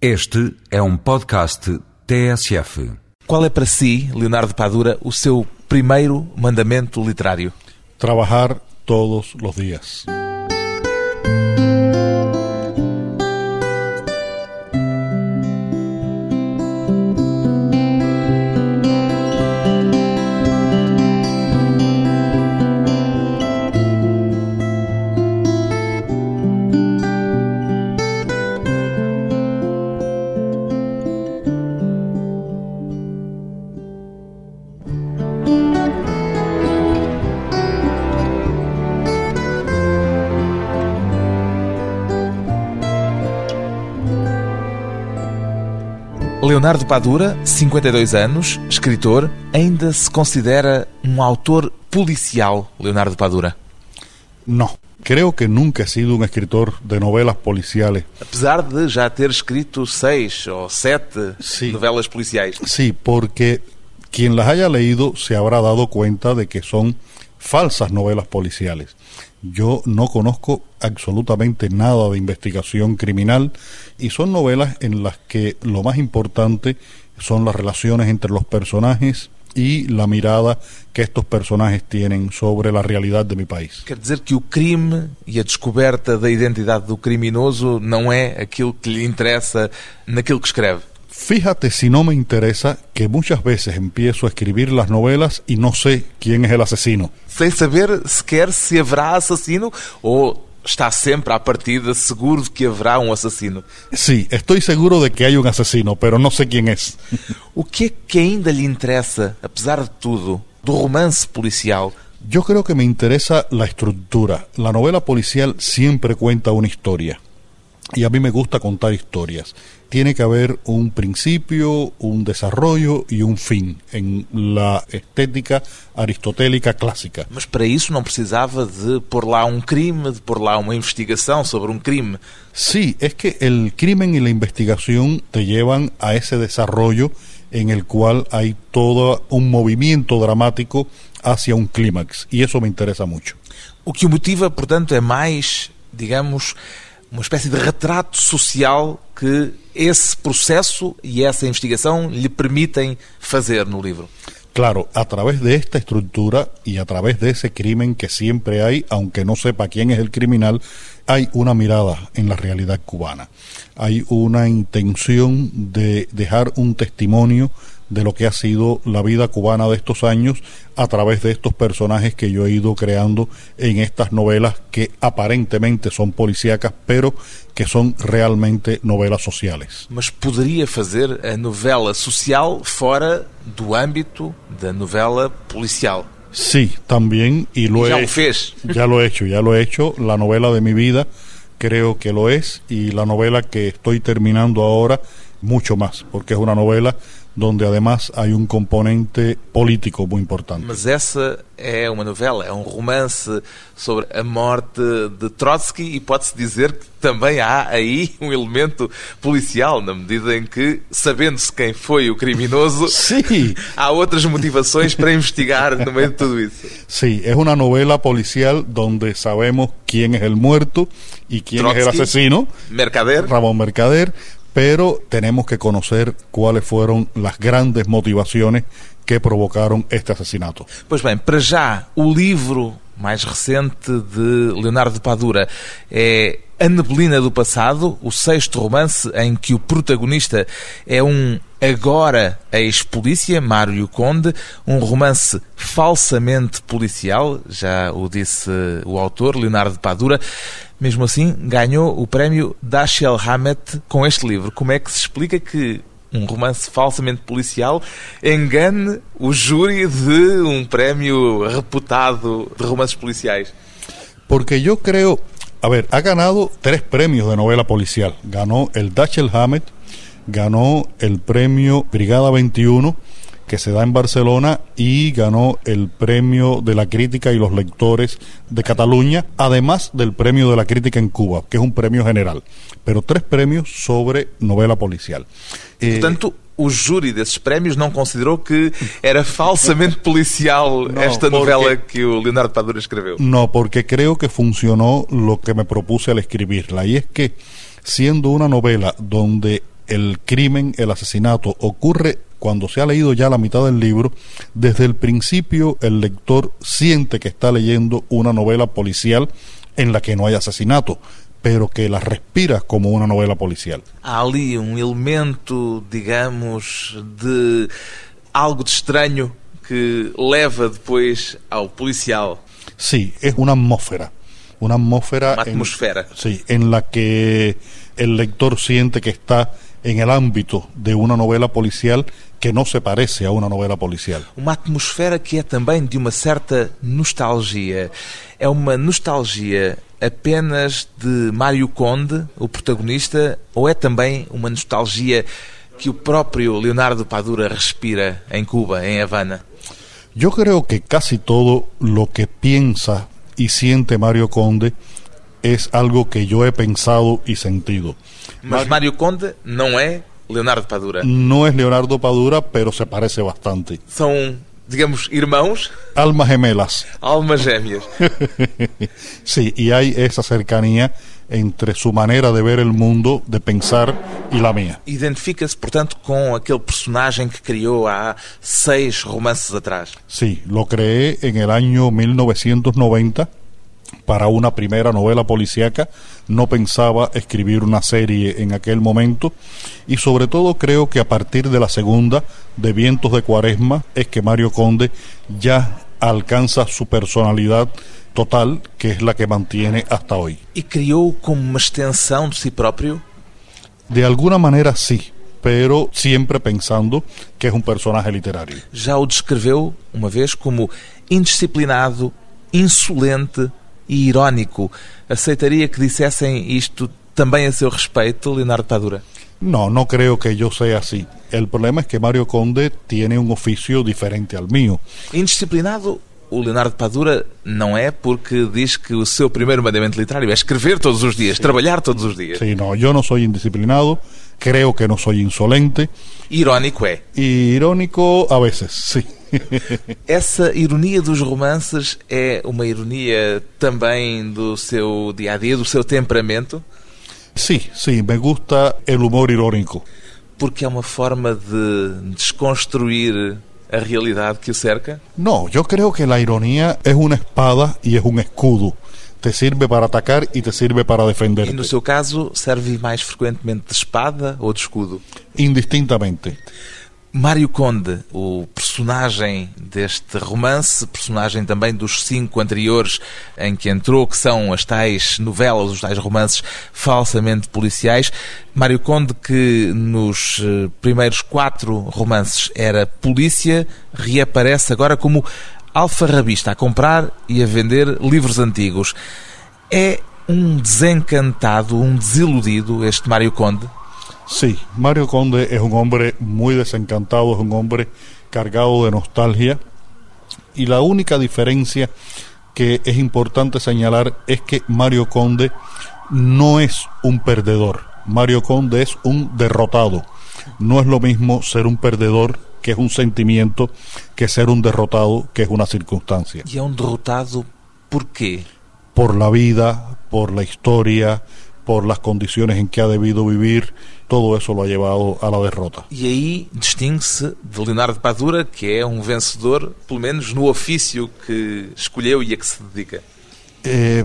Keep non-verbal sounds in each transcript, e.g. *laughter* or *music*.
Este é um podcast TSF. Qual é para si, Leonardo Padura, o seu primeiro mandamento literário? Trabajar todos los días. Leonardo Padura, 52 anos, escritor, ainda se considera um autor policial, Leonardo Padura? No, creo que nunca he sido un escritor de novelas policiales. Apesar de já ter escrito seis ou sete Sim. novelas policiais. Sí, porque quien las haya leído se habrá dado cuenta de que son falsas novelas policiales. Yo no conozco absolutamente nada de investigación criminal y son novelas en las que lo más importante son las relaciones entre los personajes y la mirada que estos personajes tienen sobre la realidad de mi país. Quer dizer que o crime e a descoberta da identidade do criminoso não é aquilo que lhe interessa naquilo que escreve. Fíjate si no me interesa que muchas veces empiezo a escribir las novelas y no sé quién es el asesino. Sem saber sequer se haverá assassino ou está sempre à partida seguro de que haverá um assassino. Sí, estoy seguro de que hay un asesino, pero no sé quién es. O que é que ainda lhe interessa, apesar de tudo, do romance policial? Yo creo que me interesa la estructura. La novela policial siempre cuenta una historia. Y a mí me gusta contar historias. Tiene que haber un principio, un desarrollo y un fin en la estética aristotélica clásica. Mas para isso não precisava de pôr lá um crime, de pôr lá uma investigação sobre um crime. Sí, es que el crimen y la investigación te llevan a ese desarrollo en el cual hay todo un movimiento dramático hacia un clímax. Y eso me interesa mucho. O que o motiva, portanto, é mais, digamos, uma espécie de retrato social que esse processo e essa investigação lhe permitem fazer no livro. Claro, a través de esta estructura y a través de ese crimen que siempre hay, aunque no sepa quién es el criminal, hay una mirada en la realidad cubana. Hay una intención de dejar un testimonio de lo que ha sido la vida cubana de estos años a través de estos personajes que yo he ido creando en estas novelas que aparentemente son policíacas, pero que son realmente novelas sociales. Mas poderia fazer a novela social fora do âmbito da novela policial. Sí, también, y lo E já he o fez. Ya lo he hecho, ya lo he hecho. La novela de mi vida creo que lo es y la novela que estoy terminando ahora mucho más, porque es una novela donde además hay un componente político muy importante. Mas essa é uma novela, é um romance sobre a morte de Trotsky e pode-se dizer que também há aí um elemento policial, na medida em que, sabendo-se quem foi o criminoso, *laughs* Sí, *laughs* há outras motivações para investigar no meio de tudo isso. sí, es una novela policial donde sabemos quién es el muerto y quién es el Trotsky. asesino, Mercader, Ramón Mercader, pero tenemos que conocer cuáles fueron las grandes motivaciones que provocaron este asesinato. Pois bem, para já, o livro mais recente de Leonardo Padura é A Neblina do Passado, o sexto romance em que o protagonista é um agora ex-polícia, Mário Conde, um romance falsamente policial, já o disse o autor, Leonardo Padura. Mesmo assim, ganhou o prémio Dashiell Hammett com este livro. Como é que se explica que um romance falsamente policial engane o júri de um prémio reputado de romances policiais. Porque yo creo, a ver, ha ganado tres premios de novela policial. Ganó el Dashiell Hammett, ganó el premio Brigada 21, que se da en Barcelona, y ganó el premio de la crítica y los lectores de Cataluña, además del premio de la crítica en Cuba, que es un premio general. Pero tres premios sobre novela policial. Eh, Portanto, o júri desses prémios não considerou que era falsamente policial *laughs* Não, esta porque- novela que o Leonardo Padura escreveu. No, porque creo que funcionó lo que me propuse al escribirla. Y es que, siendo una novela donde el crimen, el asesinato ocurre cuando se ha leído ya la mitad del libro, desde el principio el lector siente que está leyendo una novela policial en la que no hay asesinato, pero que la respira como una novela policial. Há ali um elemento, digamos, de algo de estranho que leva depois ao policial. Sí, es una atmósfera, una atmósfera, Una en- atmosfera. sí, en la que el lector siente que está en el ámbito de una novela policial que no se parece a una novela policial. Uma atmosfera que é também de uma certa nostalgia. É uma nostalgia apenas de Mário Conde, o protagonista, ou é também uma nostalgia que o próprio Leonardo Padura respira em Cuba, em Havana? Yo creo que casi todo lo que piensa y siente Mario Conde es algo que yo he pensado y sentido. Mas Mário Conde não é Leonardo Padura. No es Leonardo Padura, pero se parece bastante. São, digamos, irmãos, Almas gemelas. almas gêmeas. *laughs* Sí, y hay esa cercanía entre su manera de ver el mundo, de pensar y la mía. Identifica-se, portanto, com aquele personagem que criou há seis romances atrás. Sí, lo creé en el año 1990 para una primera novela policíaca. No pensaba escribir una serie en aquel momento y sobre todo creo que a partir de la segunda, de Vientos de Cuaresma, es que Mario Conde ya alcanza su personalidad total, que es la que mantiene hasta hoy. E criou como uma extensão de si próprio De alguna manera sí, pero siempre pensando que es un personaje literario. já o descreveu uma vez como indisciplinado, insolente e irónico. Aceitaria que dissessem isto também a seu respeito, Leonardo Padura? No, no creo que yo sea así. El problema es que Mario Conde tiene un oficio diferente al mío. Indisciplinado, o Leonardo Padura não é porque diz que o seu primeiro mandamento literário é escrever todos os dias, trabalhar todos os dias. Sí, no, yo no soy indisciplinado, creo que no soy insolente Irónico é. irónico a veces, sí. *laughs* Essa ironia dos romances é uma ironia também do seu dia a dia, do seu temperamento, Sí, sí, me gusta el humor irónico. porque é uma forma de desconstruir a realidade que o cerca. No, yo creo que la ironía es una espada y es un escudo. Te sirve para atacar y te sirve para E defenderte, no seu caso, serve mais frequentemente de espada ou de escudo. indistintamente. Mário Conde, o personagem deste romance, personagem também dos cinco anteriores em que entrou, que são as tais novelas, os tais romances falsamente policiais. Mário Conde, que nos eh, primeiros quatro romances era polícia, reaparece agora como alfarrabista, a comprar e a vender livros antigos. É um desencantado, um desiludido este Mário Conde? Sí, Mario Conde es un hombre muy desencantado, es un hombre cargado de nostalgia y la única diferencia que es importante señalar es que Mario Conde no es un perdedor, Mario Conde es un derrotado. No es lo mismo ser un perdedor, que es un sentimiento, que ser un derrotado, que es una circunstancia. E é um derrotado por quê? Por la vida, por la historia, por las condiciones en que ha debido vivir, todo eso lo ha llevado a la derrota. E aí distingue-se de Leonardo Padura, que é um vencedor, pelo menos no ofício que escolheu e a que se dedica. Eh,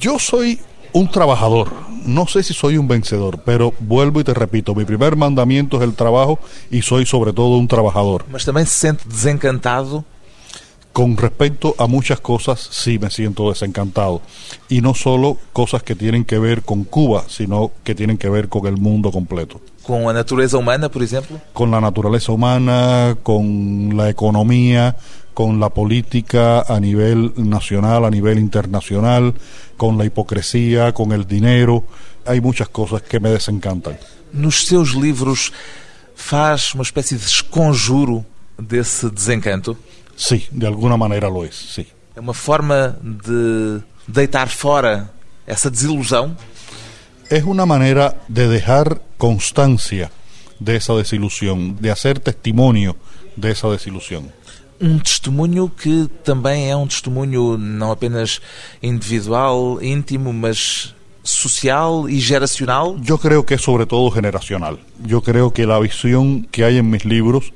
yo soy un trabajador, no sé si soy un vencedor, pero vuelvo y te repito, mi primer mandamiento es el trabajo y soy sobre todo un trabajador. Mas também se sente desencantado Con respecto a muchas cosas, sí me siento desencantado. Y no solo cosas que tienen que ver con Cuba, sino que tienen que ver con el mundo completo. com a natureza humana, por exemplo. Con la naturaleza humana, con la economía, con la política a nivel nacional, a nivel internacional, con la hipocresía, con el dinero. Hay muchas cosas que me desencantan. Nos seus livros faz uma espécie de esconjuro desse desencanto. Sí, de alguna manera lo es, sí. É uma forma de deitar fora essa desilusão. Es una manera de dejar constancia de esa desilusión, de hacer testimonio de esa desilusión. Um testemunho que também é um testemunho não apenas individual, íntimo, mas social y geracional? Yo creo que es sobre todo generacional. Yo creo que la visión que hay en mis libros,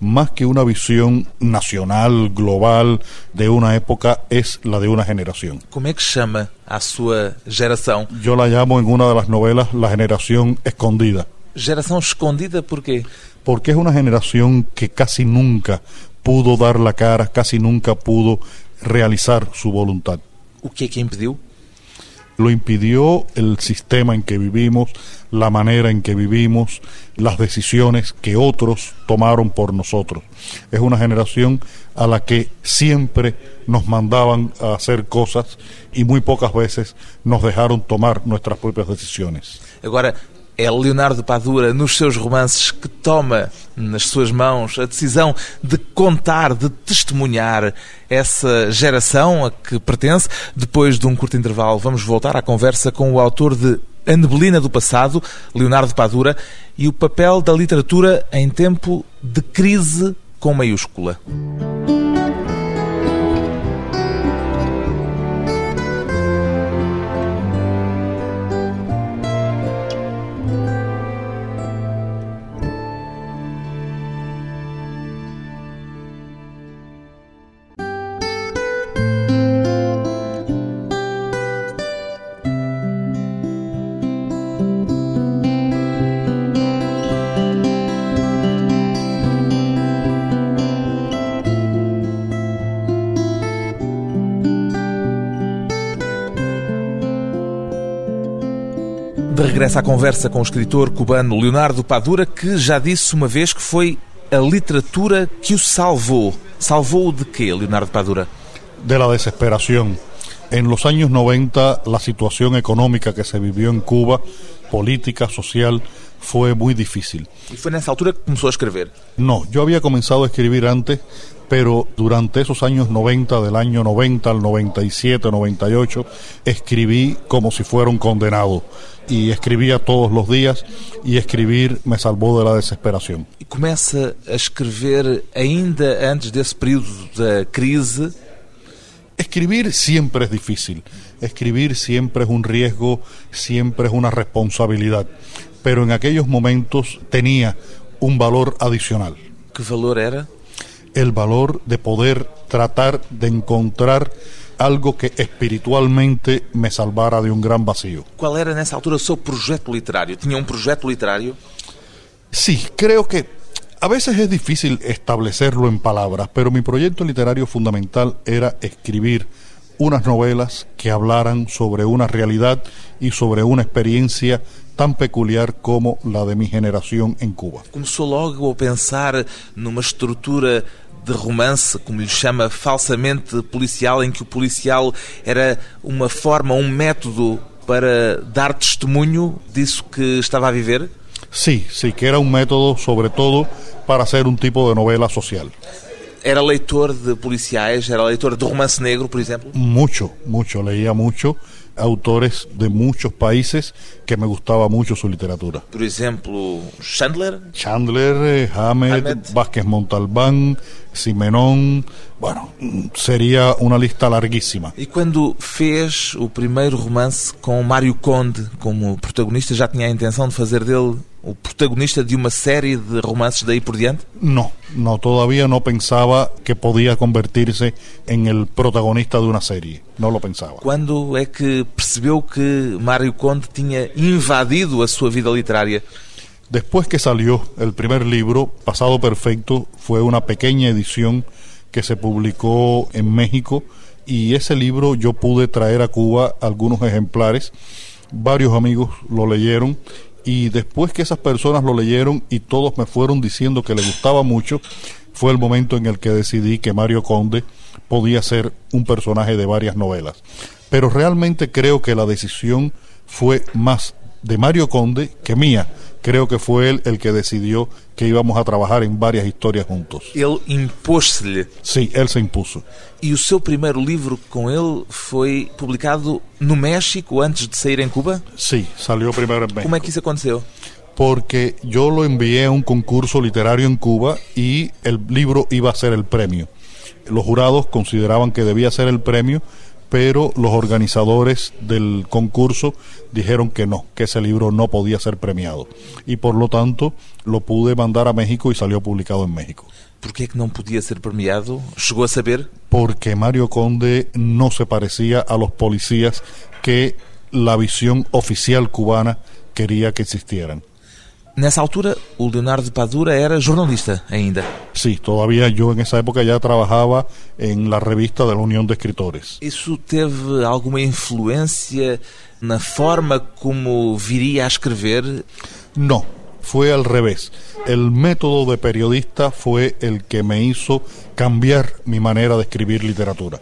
más que una visión nacional, global, de una época, es la de una generación. Como é que chama a sua geração? Yo la llamo en una de las novelas la generación escondida, Geração escondida por quê? porque es una generación que casi nunca pudo dar la cara, casi nunca pudo realizar su voluntad. O que que impediu? Lo impidió el sistema en que vivimos, la manera en que vivimos, las decisiones que otros tomaron por nosotros. Es una generación a la que siempre nos mandaban a hacer cosas y muy pocas veces nos dejaron tomar nuestras propias decisiones. Agora, é Leonardo Padura, nos seus romances, que toma nas suas mãos a decisão de contar, de testemunhar essa geração a que pertence. Depois de um curto intervalo, vamos voltar à conversa com o autor de A Neblina do Passado, Leonardo Padura, e o papel da literatura em tempo de crise com maiúscula. À conversa com o escritor cubano Leonardo Padura, que já disse uma vez que foi a literatura que o salvou. Salvou de quê, Leonardo Padura? de la desesperación. En los años 90 la situación económica que se vivió en Cuba, política, social, fue muy difícil. E foi nessa altura que começou a escrever. No, yo había comenzado a escribir antes, pero durante esos años 90, del año 90 al 97, 98, escribí como si fuera un condenado. Y escribía todos los días y escribir me salvó de la desesperación. E começa a escrever ainda antes desse período da crise. Escribir siempre es difícil, escribir siempre es un riesgo, siempre es una responsabilidad, pero en aquellos momentos tenía un valor adicional, Que valor era? El valor de poder tratar de encontrar algo que espiritualmente me salvara de un gran vacío. Qual era nessa altura o seu projeto literário? Tinha um projeto literário? Sí, creo que a veces es difícil establecerlo en palabras, pero mi proyecto literario fundamental era escribir unas novelas que hablaran sobre una realidad y sobre una experiencia tan peculiar como la de mi generación en Cuba. Começou logo a pensar numa estrutura de romance, como lhe chama, falsamente policial, em que o policial era uma forma, um método para dar testemunho disso que estava a viver? Sí, sí, que era un método sobre todo para hacer un tipo de novela social. Era leitor de policiais, era leitor de romance negro, por exemplo? Mucho, mucho, leía mucho autores de muchos países que me gustaba mucho su literatura. Por exemplo, Chandler? Chandler, eh, Hamed, Hamed. Vázquez Montalbán, Simenón, bueno, sería una lista larguísima. E quando fez o primeiro romance com Mário Conde como protagonista, já tinha a intenção de fazer dele o protagonista de uma série de romances daí por diante? No, no, todavía no pensaba que podía convertirse en el protagonista de una serie, no lo pensaba. Quando é que percebeu que Mário Conde tinha invadido a sua vida literária? Después que salió el primer libro, Pasado Perfecto, fue una pequeña edición que se publicó en México y ese libro yo pude traer a Cuba algunos ejemplares, varios amigos lo leyeron y después que esas personas lo leyeron y todos me fueron diciendo que le gustaba mucho, fue el momento en el que decidí que Mario Conde podía ser un personaje de varias novelas. Pero realmente creo que la decisión fue más de Mario Conde que mía. Creo que fue él el que decidió que íbamos a trabajar en varias historias juntos. Ele impôs-se-lhe. Sí, él se impuso. E o seu primeiro livro com ele foi publicado no México antes de sair em Cuba? Sí, salió primero en México. Como é que isso aconteceu? Porque yo lo envié a un concurso literario en Cuba y el libro iba a ser el premio. Los jurados consideraban que debía ser el premio pero los organizadores del concurso dijeron que no, que ese libro no podía ser premiado. Y por lo tanto lo pude mandar a México y salió publicado en México. ¿Por qué que não podia ser premiado? Chegou a saber? Porque Mario Conde no se parecía a los policías que la visión oficial cubana quería que existieran. Nessa altura, o Leonardo de Padura era jornalista ainda. Sí, todavía yo en esa época ya trabajaba en la revista de la Unión de Escritores. Isso teve alguma influência na forma como viria a escrever? No, fue al revés. El método de periodista fue el que me hizo cambiar mi manera de escribir literatura.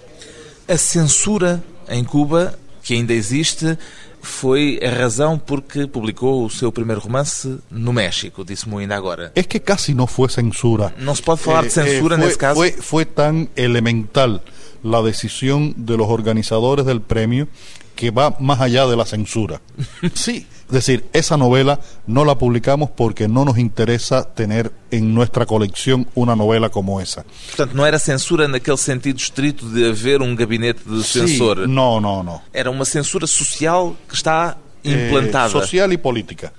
A censura em Cuba, que ainda existe, foi a razão porque publicou o seu primeiro romance no México, disse-me ainda agora. Es que casi no fue censura. Não se pode falar de Eh, censura eh, fue, nesse caso? Fue, fue tan elemental la decisión de los organizadores del premio que va más allá de la censura. *laughs* Sí, es decir, esa novela no la publicamos porque no nos interesa tener en nuestra colección una novela como esa. Portanto, não era censura naquele sentido estrito de haver um gabinete de Sí, censor. no, no, no. Era uma censura social que está Eh, implantada. social y política.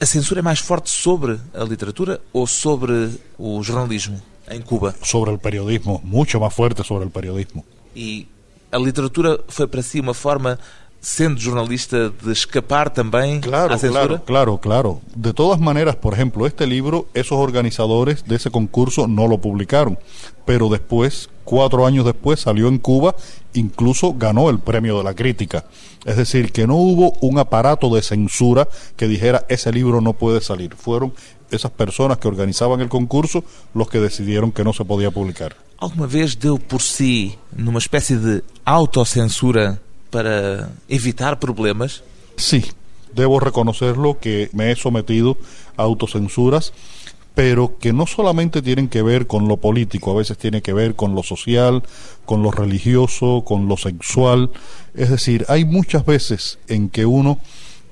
A censura é mais forte sobre a literatura ou sobre o jornalismo em Cuba? Sobre el periodismo, mucho más fuerte sobre el periodismo. E a literatura foi para si uma forma, sendo jornalista, de escapar também Claro, à censura? claro, claro, claro. De todas maneras, por ejemplo, este libro, esos organizadores de ese concurso no lo publicaron, pero después, cuatro años después, salió en Cuba, incluso ganó el premio de la crítica. Es decir, que no hubo un aparato de censura que dijera ese libro no puede salir. Fueron esas personas que organizaban el concurso los que decidieron que no se podía publicar. Alguma vez deu por si numa espécie de autocensura para evitar problemas? Sí, debo reconocerlo que me he sometido a autocensuras, pero que no solamente tienen que ver con lo político, a veces tiene que ver con lo social, con lo religioso, con lo sexual. Es decir, hay muchas veces en que uno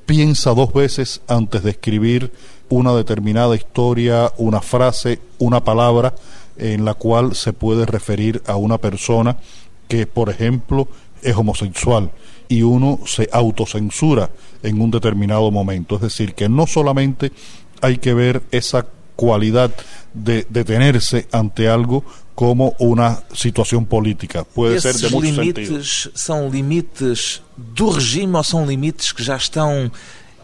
piensa dos veces antes de escribir una determinada historia, una frase, una palabra en la cual se puede referir a una persona que, por ejemplo, es homosexual y uno se autocensura en un determinado momento. Es decir, que no solamente hay que ver esa cualidad de detenerse ante algo como una situación política. Puede ser de muchos sentidos. limites são limites do regime ou são limites que já estão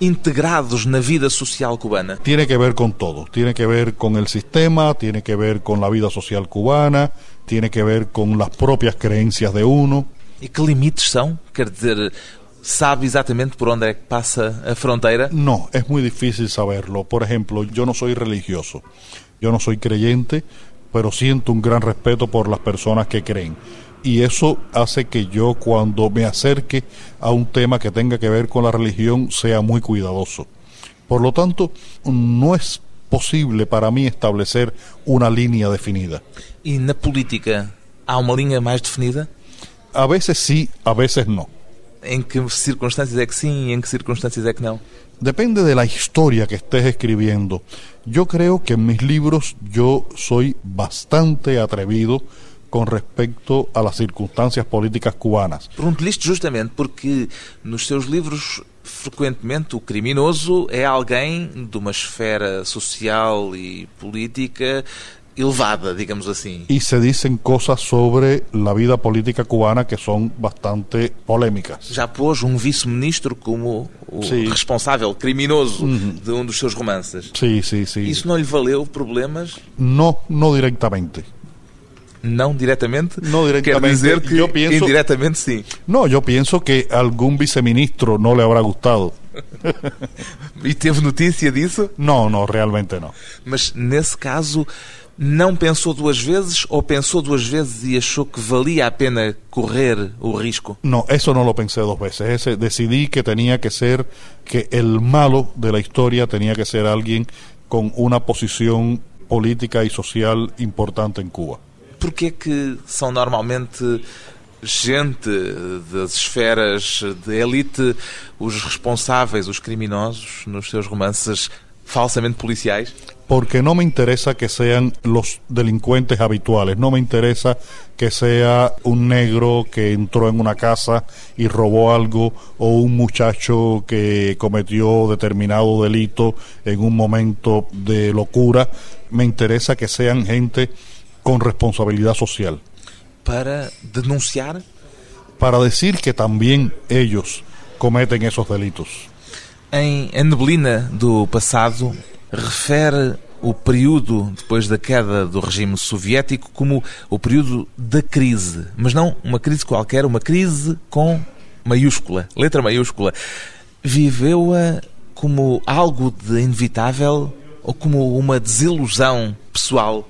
integrados na vida social cubana? Tiene que ver con todo, tiene que ver con el sistema, tiene que ver con la vida social cubana, tiene que ver con las propias creencias de uno. E que limites são? Quer dizer, sabe exatamente por onde é que passa a fronteira? No, es muy difícil saberlo. Por ejemplo, yo no soy religioso, yo no soy creyente, pero siento un gran respeto por las personas que creen. Y eso hace que yo cuando me acerque a un tema que tenga que ver con la religión sea muy cuidadoso. Por lo tanto, no es posible para mí establecer una línea definida. E na política há uma linha mais definida? A veces sí, a veces no. Em que circunstâncias é que sim e em que circunstâncias é que não? Depende de la historia que estés escribiendo. Yo creo que en mis libros yo soy bastante atrevido con respecto a las circunstancias políticas cubanas. Pergunto-lhe isto justamente porque nos seus livros, frequentemente, o criminoso é alguém de uma esfera social e política elevada, digamos assim. Y se dicen cosas sobre la vida política cubana que son bastante polémicas. Já pôs um vice-ministro como o Sim. responsável criminoso de um dos seus romances. Sí, sí, sí. Isso não lhe valeu problemas? No, no directamente. Não diretamente? Não diretamente. Quer dizer que Eu penso- indiretamente sim. No, yo pienso que algún viceministro no le habrá gustado. E teve notícia disso? No, no, realmente no. Mas nesse caso não pensou duas vezes ou pensou duas vezes e achou que valia a pena correr o risco? No, eso no lo pensé dos veces. Ese, decidí que tenía que ser, que el malo de la historia tenía que ser alguien con una posición política y social importante en Cuba. Porquê que são normalmente gente das esferas de elite, os responsáveis, os criminosos, nos seus romances falsamente policiais? Porque não me interessa que sejam os delinquentes habituais, não me interessa que seja um negro que entrou em uma casa e roubou algo ou um muchacho que cometeu determinado delito em um momento de loucura, me interessa que sejam gente com responsabilidade social. Para denunciar? Para decir que también ellos cometen esos delitos. Em A Neblina do Passado refere o período depois da queda do regime soviético como o período da crise, mas não uma crise qualquer, uma crise com maiúscula, letra maiúscula. Viveu-a como algo de inevitável ou como uma desilusão pessoal?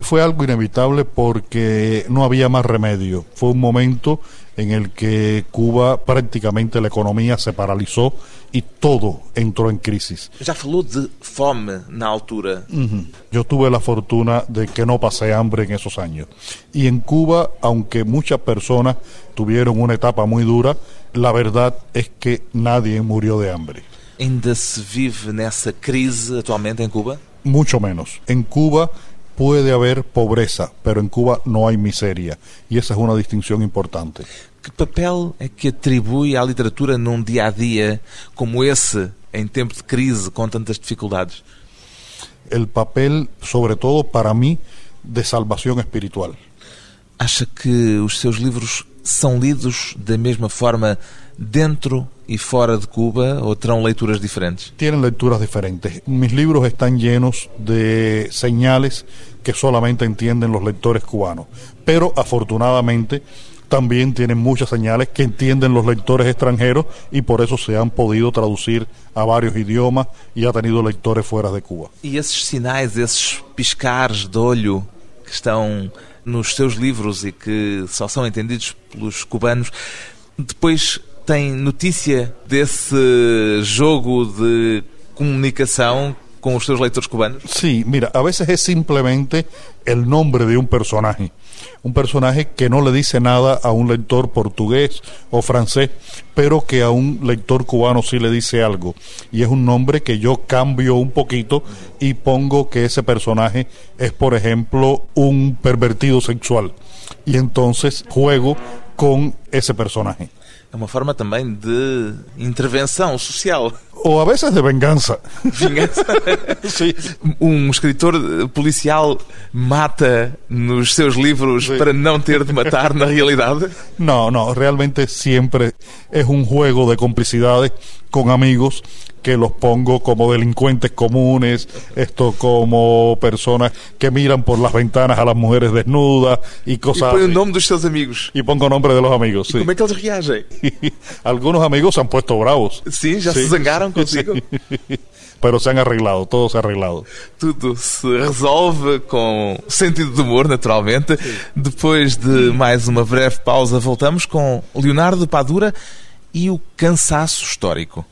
Fue algo inevitable porque no había más remedio. Fue un momento en el que Cuba prácticamente la economía se paralizó y todo entró en crisis. Já falou de fome na altura. Ujú. Yo tuve la fortuna de que no pasé hambre en esos años. Y en Cuba, aunque muchas personas tuvieron una etapa muy dura, la verdad es que nadie murió de hambre. Ainda se vive nessa crise atualmente em Cuba? Mucho menos. En Cuba puede haber pobreza, pero en Cuba no hay miseria. Y esa es una distinción importante. Que papel é que atribui à literatura num dia a dia como esse, em tempo de crise, com tantas dificuldades? El papel, sobre todo para mí, de salvación espiritual. Acha que os seus livros são lidos da mesma forma dentro e fora de Cuba ou terão leituras diferentes? Tienen lecturas diferentes. Mis libros están llenos de señales que solamente entienden los lectores cubanos. Pero afortunadamente también tienen muchas señales que entienden los lectores extranjeros y por eso se han podido traducir a varios idiomas y ha tenido lectores fuera de Cuba. E esses sinais, esses piscares de olho que estão nos seus livros e que só são entendidos pelos cubanos, depois tem notícia desse jogo de comunicação com os seus leitores cubanos? Sí, mira, a veces es simplemente el nombre de un personaje. Un personaje que no le dice nada a un lector portugués o francés, pero que a un lector cubano sí le dice algo. Y es un nombre que yo cambio un poquito y pongo que ese personaje es, por ejemplo, un pervertido sexual. Y entonces juego con ese personaje. É uma forma também de intervenção social. O a veces de venganza. Vingança. *laughs* Sí. Um escritor policial mata nos seus livros Sí. para não ter de matar na realidade? No, no, realmente siempre es un juego de complicidades con amigos que los pongo como delincuentes comunes, esto como personas que miran por las ventanas a las mujeres desnudas y cosas põe o así. nome dos seus amigos. Y pongo nombre de los amigos, sí. Como é que eles reagem? *laughs* Algunos amigos se han puesto bravos. Sim, já se Zangaram consigo? *laughs* Pero se han arreglado, todo se ha arreglado. Tudo se resolve com sentido de humor, naturalmente. Depois de mais uma breve pausa, voltamos com Leonardo Padura e o cansaço histórico.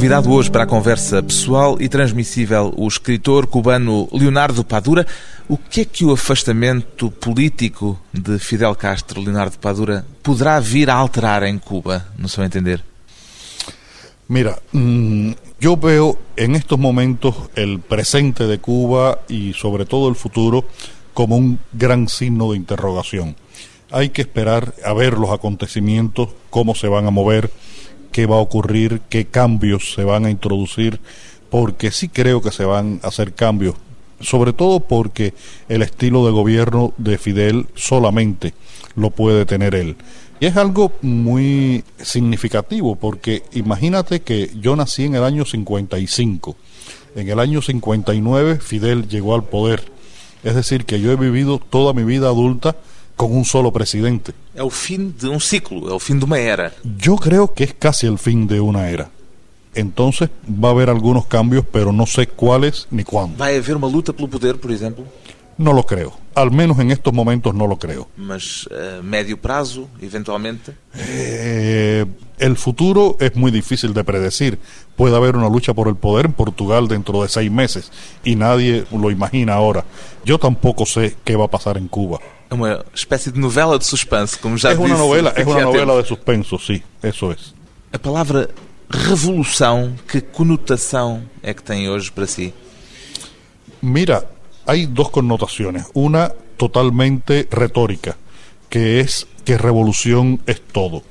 Convidado hoje para a conversa pessoal e transmissível o escritor cubano Leonardo Padura. O que é que o afastamento político de Fidel Castro, Leonardo Padura, poderá vir a alterar em Cuba, no seu entender? Mira, mm, yo veo en estos momentos el presente de Cuba y sobre todo el futuro como un gran signo de interrogación. Hay que esperar a ver los acontecimientos, cómo se van a mover, qué va a ocurrir, qué cambios se van a introducir, porque sí creo que se van a hacer cambios, sobre todo porque el estilo de gobierno de Fidel solamente lo puede tener él. Y es algo muy significativo porque imagínate que yo nací en el año 55. En el año 59 Fidel llegó al poder. Es decir, que yo he vivido toda mi vida adulta con un solo presidente. É o fim de um ciclo, é o fim de uma era. Yo creo que es casi el fin de una era. Entonces va a haber algunos cambios, pero no sé cuáles ni cuándo. Vai haver uma luta pelo poder, por exemplo, No lo creo. Al menos en estos momentos no lo creo. mas a médio prazo, eventualmente. Eh, el futuro es muy difícil de predecir. Puede haber una lucha por el poder en Portugal dentro de seis meses y nadie lo imagina ahora. Yo tampoco sé qué va a pasar en Cuba. É uma espécie de novela de suspense, como já Es disse. una novela, es una novela de suspenso, sí, eso es. A palavra revolução, que conotação é que tem hoje para si? Mira, hay dos connotaciones. Una totalmente retórica, que es que revolución es todo.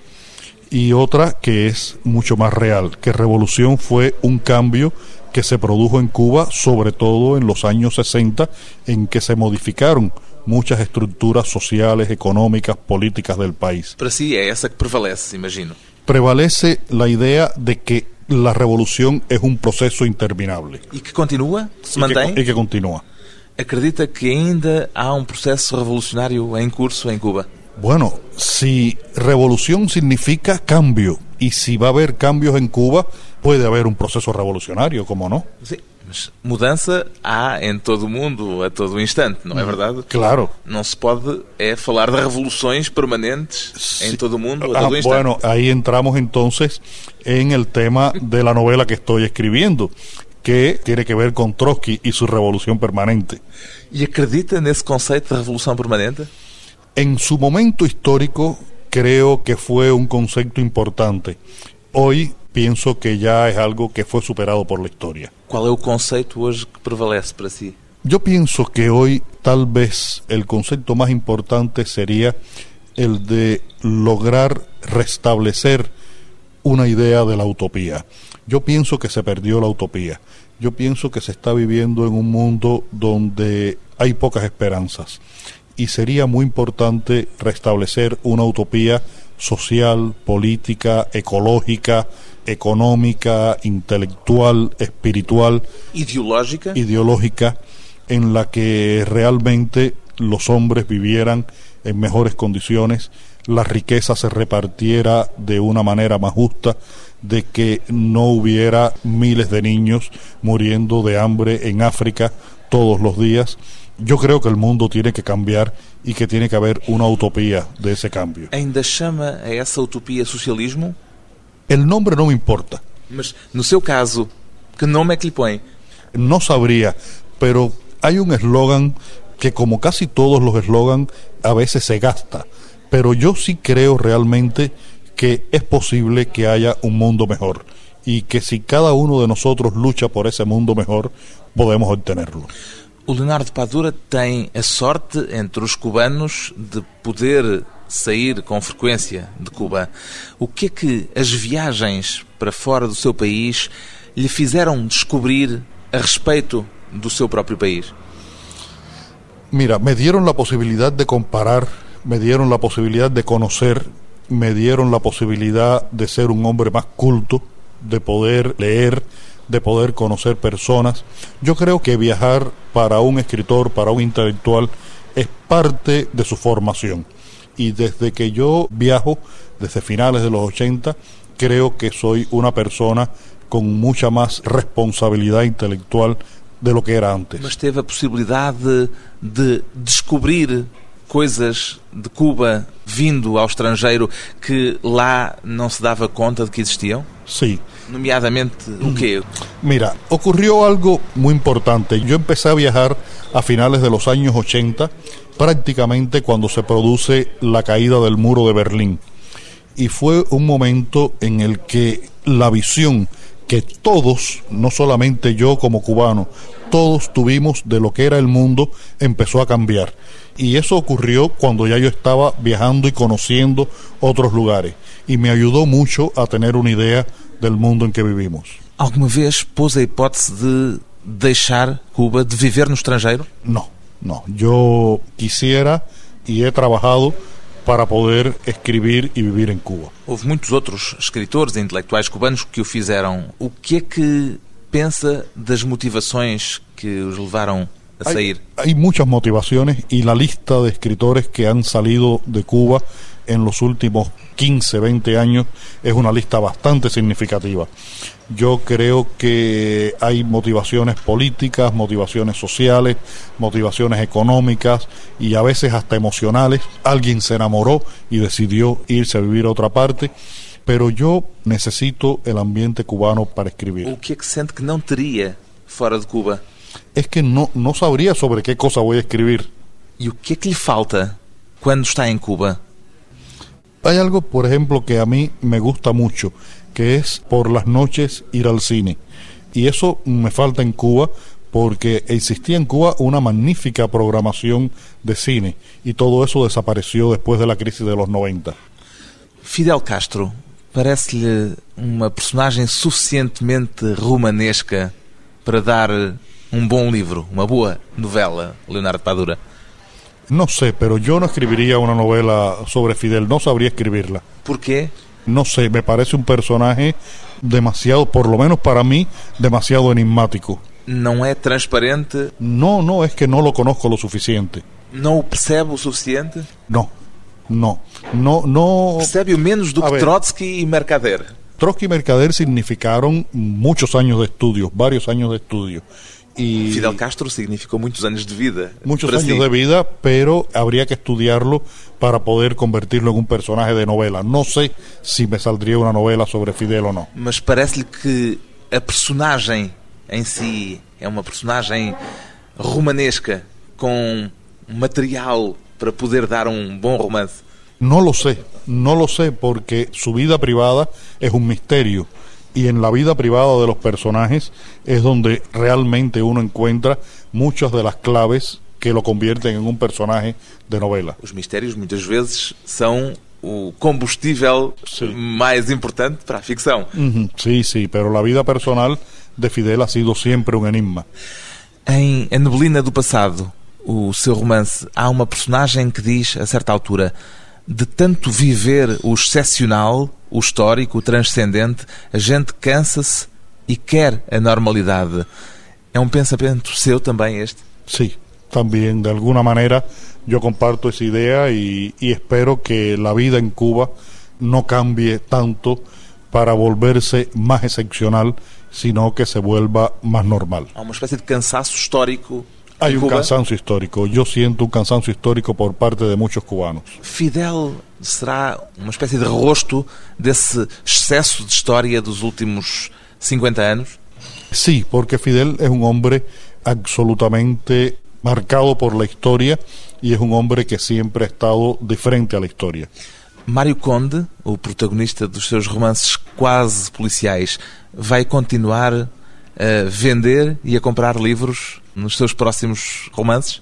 Y otra que es mucho más real, que revolución fue un cambio que se produjo en Cuba, sobre todo en los años 60, en que se modificaron muchas estructuras sociales, económicas, políticas del país. Para si é essa que prevalece, imagino. Prevalece la idea de que la revolución es un proceso interminable E que continua? Se y que- y que continúa. Acredita que ainda há um processo revolucionário em curso em Cuba? Bueno, si revolución significa cambio y si va a haber cambios en Cuba, puede haber un proceso revolucionario, ¿cómo no? Sim, mas mudança há em todo o mundo, a todo o instante, não é verdade? Claro. Não se pode é falar de revoluções permanentes em todo o mundo, a Ah, todo o instante. bueno, ahí entramos entonces en el tema de la novela que estoy escribiendo, que tiene que ver con Trotsky y su revolución permanente. E acredita nesse conceito de revolução permanente? En su momento histórico creo que fue un concepto importante. Hoy pienso que ya es algo que fue superado por la historia. Qual é o conceito hoje que prevalece para si? Yo pienso que hoy tal vez el concepto más importante sería el de lograr restablecer una idea de la utopía. Yo pienso que se perdió la utopía. Yo pienso que se está viviendo en un mundo donde hay pocas esperanzas. Y sería muy importante restablecer una utopía social, política, ecológica, económica, intelectual, espiritual, Ideológica? ideológica en la que realmente los hombres vivieran en mejores condiciones, la riqueza se repartiera de una manera más justa, de que no hubiera miles de niños muriendo de hambre en África todos los días. Yo creo que el mundo tiene que cambiar y que tiene que haber una utopía de ese cambio. Ainda chama a essa utopia socialismo? El nombre no me importa, Mas, no seu caso, que nome é que lhe põe? no sabría, pero hay un eslogan que como casi todos los eslogan a veces se gasta, pero yo sí creo realmente que es posible que haya un mundo mejor y que si cada uno de nosotros lucha por ese mundo mejor, podemos obtenerlo. O Leonardo Padura tem a sorte entre os cubanos de poder sair com frequência de Cuba. O que é que as viagens para fora do seu país lhe fizeram descobrir a respeito do seu próprio país? Mira, me dieron la posibilidad de comparar, me dieron la posibilidad de conocer, me dieron la posibilidad de ser un hombre más culto, de poder leer, de poder conocer personas. Yo creo que viajar para un escritor, para un intelectual, es parte de su formación. Y desde que yo viajo, desde finales de los 80, creo que soy una persona con mucha más responsabilidad intelectual de lo que era antes. Mas teve a possibilidade de, de descobrir coisas de Cuba vindo ao estrangeiro que lá não se dava conta de que existiam? Sí. Nomeadamente o quê? Mira, ocurrió algo muy importante. Yo empecé a viajar a finales de los años 80, prácticamente cuando se produce la caída del muro de Berlín. Y fue un momento en el que la visión que todos, no solamente yo como cubano, todos tuvimos de lo que era el mundo, empezó a cambiar. Y eso ocurrió cuando ya yo estaba viajando y conociendo otros lugares. Y me ayudó mucho a tener una idea del mundo en que vivimos. Alguma vez pôs a hipótese de deixar Cuba, de viver no estrangeiro? No, no. Yo quisiera y he trabajado para poder escribir y vivir en Cuba. Houve muitos outros escritores e intelectuais cubanos que o fizeram. O que é que pensa das motivações que os levaram a sair. Hay, hay muchas motivaciones y la lista de escritores que han salido de Cuba en los últimos 15, 20 años es una lista bastante significativa. Yo creo que hay motivaciones políticas, motivaciones sociales, motivaciones económicas y a veces hasta emocionales. Alguien se enamoró y decidió irse a vivir a otra parte, pero yo necesito el ambiente cubano para escribir. O que é que não teria fora de Cuba? Es que no, no sabría sobre qué cosa voy a escribir. E o que que lhe falta quando está em Cuba? Hay algo, por ejemplo, que a mí me gusta mucho, que es por las noches ir al cine. Y eso me falta en Cuba porque existía en Cuba una magnífica programación de cine y todo eso desapareció después de la crisis de los 90. Fidel Castro parece-lhe uma personagem suficientemente romanesca para dar um bom livro, uma boa novela, Leonardo Padura? No sé, pero yo no escribiría una novela sobre Fidel, no sabría escribirla. Porquê? No sé, me parece un personaje demasiado, por lo menos para mí, demasiado enigmático. Não é transparente? No, no, es que no lo conozco lo suficiente. Não o percebe o suficiente? No, no, no, no. Percebe-o menos do que ver. Trotsky e Mercader? Trotsky y Mercader significaron muchos años de estudio, varios años de estudio. Y Fidel Castro significou muitos anos de vida. muchos años si. de vida, pero habría que estudiarlo para poder convertirlo en un personaje de novela. No sé si me saldría una novela sobre Fidel o no. Mas parece-lhe que a personagem em si é uma personagem romanesca com material para poder dar um bom romance. No lo sé, no lo sé porque su vida privada es un misterio y en la vida privada de los personajes es donde realmente uno encuentra muchas de las claves que lo convierten en un personaje de novela. Os mistérios muitas vezes são o combustível Sim. mais importante para a ficção. Ujú, Sí, sí, pero la vida personal de Fidel ha sido siempre un enigma. Em A Neblina do Passado, o seu romance, há uma personagem que diz, a certa altura, de tanto viver o excepcional, o histórico, o transcendente, a gente cansa-se e quer a normalidade. É um pensamento seu também este? Sí, también de alguna manera yo comparto esa idea y, y espero que la vida en Cuba no cambie tanto para volverse más excepcional, sino que se vuelva más normal. Há uma espécie de cansaço histórico Hay un Cuba. cansancio histórico, yo siento un cansancio histórico por parte de muchos cubanos. Fidel será uma espécie de rosto desse excesso de história dos últimos 50 anos? Sí, porque Fidel es un hombre absolutamente marcado por la historia y es un hombre que siempre ha estado de frente a la historia. Mário Conde, o protagonista dos seus romances quase policiais, vai continuar a vender e a comprar livros nos seus próximos romances?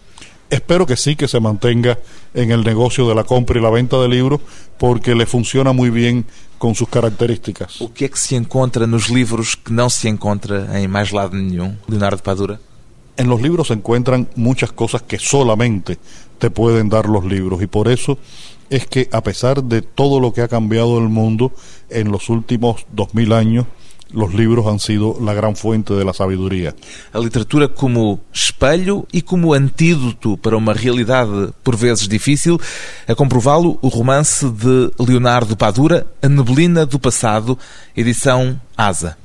Espero que sí, que se mantenga en el negocio de la compra y la venta de libros, porque le funciona muy bien con sus características. O que é que se encontra nos livros que não se encontra em mais lado nenhum? Leonardo Padura? En los libros se encuentran muchas cosas que solamente te pueden dar los libros y por eso es que a pesar de todo lo que ha cambiado el mundo en los últimos dos mil años, los libros han sido la gran fuente de la sabiduría. A literatura como espelho e como antídoto para uma realidade por vezes difícil. A comprová-lo, o romance de Leonardo Padura, A Neblina do Passado, edição Asa.